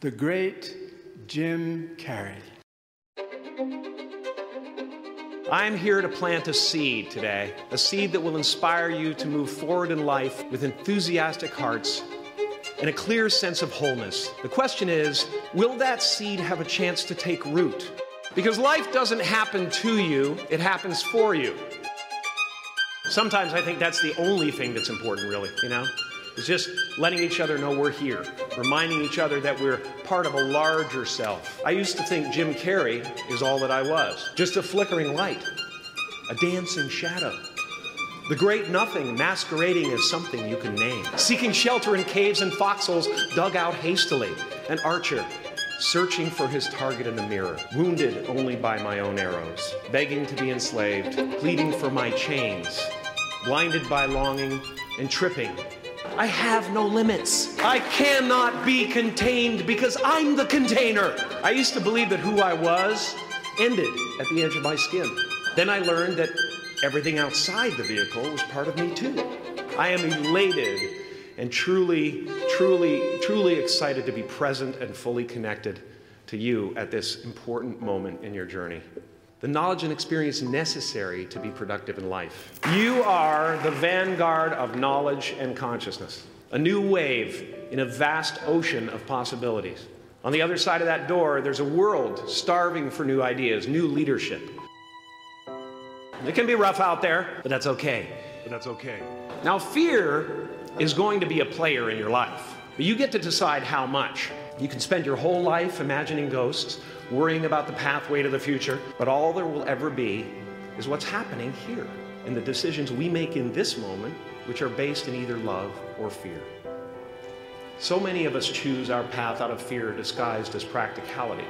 the great Jim Carrey. I'm here to plant a seed today, a seed that will inspire you to move forward in life with enthusiastic hearts and a clear sense of wholeness. The question is will that seed have a chance to take root? Because life doesn't happen to you, it happens for you. Sometimes I think that's the only thing that's important, really, you know? It's just letting each other know we're here, reminding each other that we're part of a larger self. I used to think Jim Carrey is all that I was just a flickering light, a dancing shadow. The great nothing masquerading as something you can name. Seeking shelter in caves and foxholes dug out hastily. An archer searching for his target in the mirror, wounded only by my own arrows, begging to be enslaved, pleading for my chains, blinded by longing and tripping. I have no limits. I cannot be contained because I'm the container. I used to believe that who I was ended at the edge of my skin. Then I learned that everything outside the vehicle was part of me too. I am elated and truly, truly, truly excited to be present and fully connected to you at this important moment in your journey. The knowledge and experience necessary to be productive in life. You are the vanguard of knowledge and consciousness, a new wave in a vast ocean of possibilities. On the other side of that door, there's a world starving for new ideas, new leadership. It can be rough out there, but that's okay. But that's okay. Now, fear is going to be a player in your life. But you get to decide how much. You can spend your whole life imagining ghosts, worrying about the pathway to the future, but all there will ever be is what's happening here in the decisions we make in this moment, which are based in either love or fear. So many of us choose our path out of fear disguised as practicality.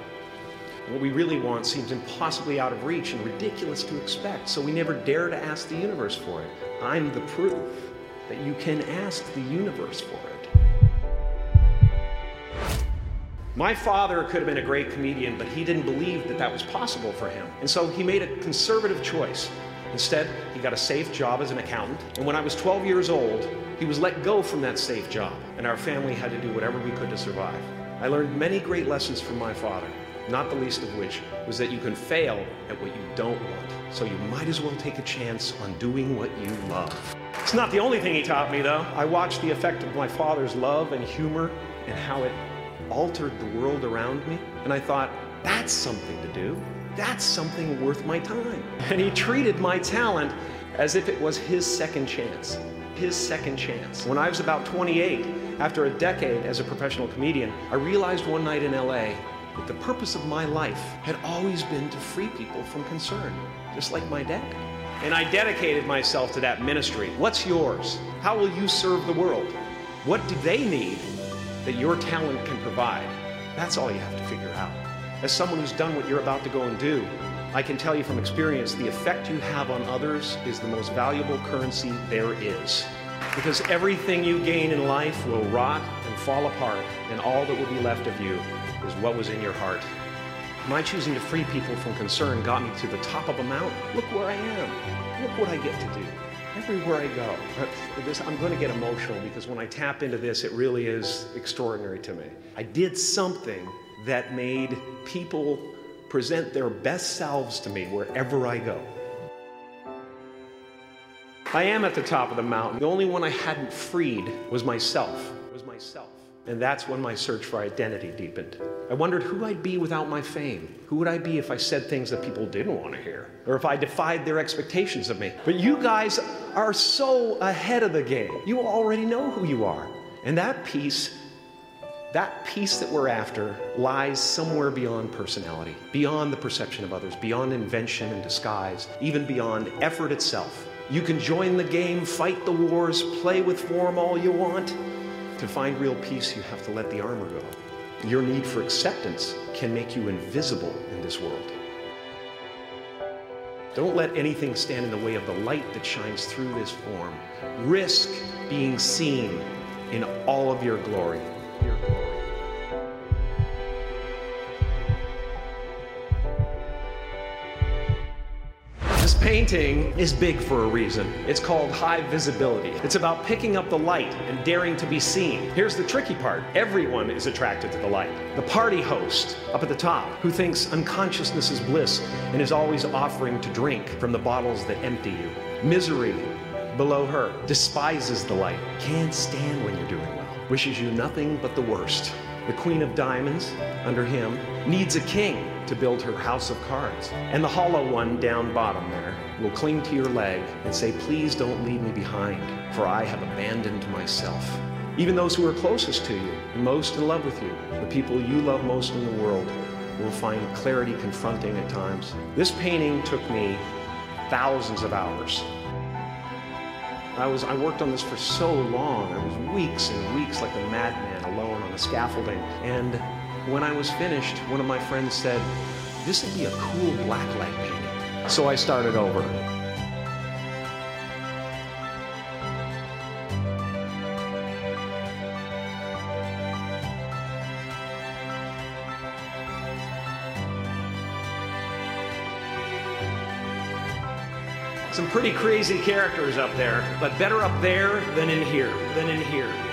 What we really want seems impossibly out of reach and ridiculous to expect, so we never dare to ask the universe for it. I'm the proof that you can ask the universe for it. My father could have been a great comedian, but he didn't believe that that was possible for him. And so he made a conservative choice. Instead, he got a safe job as an accountant. And when I was 12 years old, he was let go from that safe job, and our family had to do whatever we could to survive. I learned many great lessons from my father, not the least of which was that you can fail at what you don't want. So you might as well take a chance on doing what you love. It's not the only thing he taught me, though. I watched the effect of my father's love and humor and how it altered the world around me. And I thought, that's something to do. That's something worth my time. And he treated my talent as if it was his second chance. His second chance. When I was about 28, after a decade as a professional comedian, I realized one night in LA that the purpose of my life had always been to free people from concern, just like my dad. And I dedicated myself to that ministry. What's yours? How will you serve the world? What do they need that your talent can provide? That's all you have to figure out. As someone who's done what you're about to go and do, I can tell you from experience the effect you have on others is the most valuable currency there is. Because everything you gain in life will rot and fall apart, and all that will be left of you is what was in your heart. My choosing to free people from concern got me to the top of a mountain. Look where I am. Look what I get to do. Everywhere I go. This, I'm going to get emotional because when I tap into this, it really is extraordinary to me. I did something that made people present their best selves to me wherever I go. I am at the top of the mountain. The only one I hadn't freed was myself. Was myself. And that's when my search for identity deepened. I wondered who I'd be without my fame. Who would I be if I said things that people didn't want to hear? Or if I defied their expectations of me? But you guys are so ahead of the game. You already know who you are. And that peace, that peace that we're after, lies somewhere beyond personality, beyond the perception of others, beyond invention and disguise, even beyond effort itself. You can join the game, fight the wars, play with form all you want. To find real peace, you have to let the armor go. Your need for acceptance can make you invisible in this world. Don't let anything stand in the way of the light that shines through this form. Risk being seen in all of your glory. Your glory. Painting is big for a reason. It's called high visibility. It's about picking up the light and daring to be seen. Here's the tricky part everyone is attracted to the light. The party host up at the top, who thinks unconsciousness is bliss and is always offering to drink from the bottles that empty you. Misery below her despises the light, can't stand when you're doing well, wishes you nothing but the worst. The Queen of Diamonds, under him, needs a king to build her house of cards. And the hollow one down bottom there will cling to your leg and say, Please don't leave me behind, for I have abandoned myself. Even those who are closest to you, most in love with you, the people you love most in the world, will find clarity confronting at times. This painting took me thousands of hours. I was I worked on this for so long. I was weeks and weeks like a madman alone on the scaffolding. And when I was finished, one of my friends said, This would be a cool blacklight painting. So I started over. Some pretty crazy characters up there, but better up there than in here, than in here.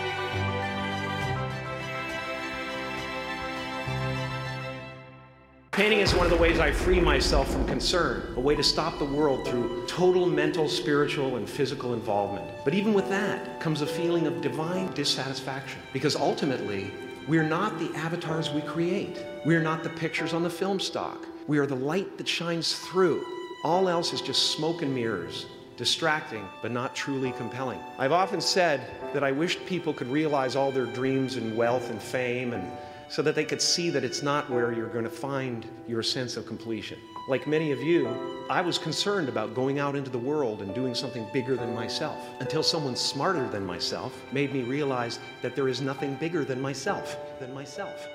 Painting is one of the ways I free myself from concern, a way to stop the world through total mental, spiritual, and physical involvement. But even with that comes a feeling of divine dissatisfaction, because ultimately, we're not the avatars we create. We're not the pictures on the film stock. We are the light that shines through. All else is just smoke and mirrors, distracting but not truly compelling. I've often said that I wished people could realize all their dreams and wealth and fame and so that they could see that it's not where you're going to find your sense of completion. Like many of you, I was concerned about going out into the world and doing something bigger than myself until someone smarter than myself made me realize that there is nothing bigger than myself, than myself.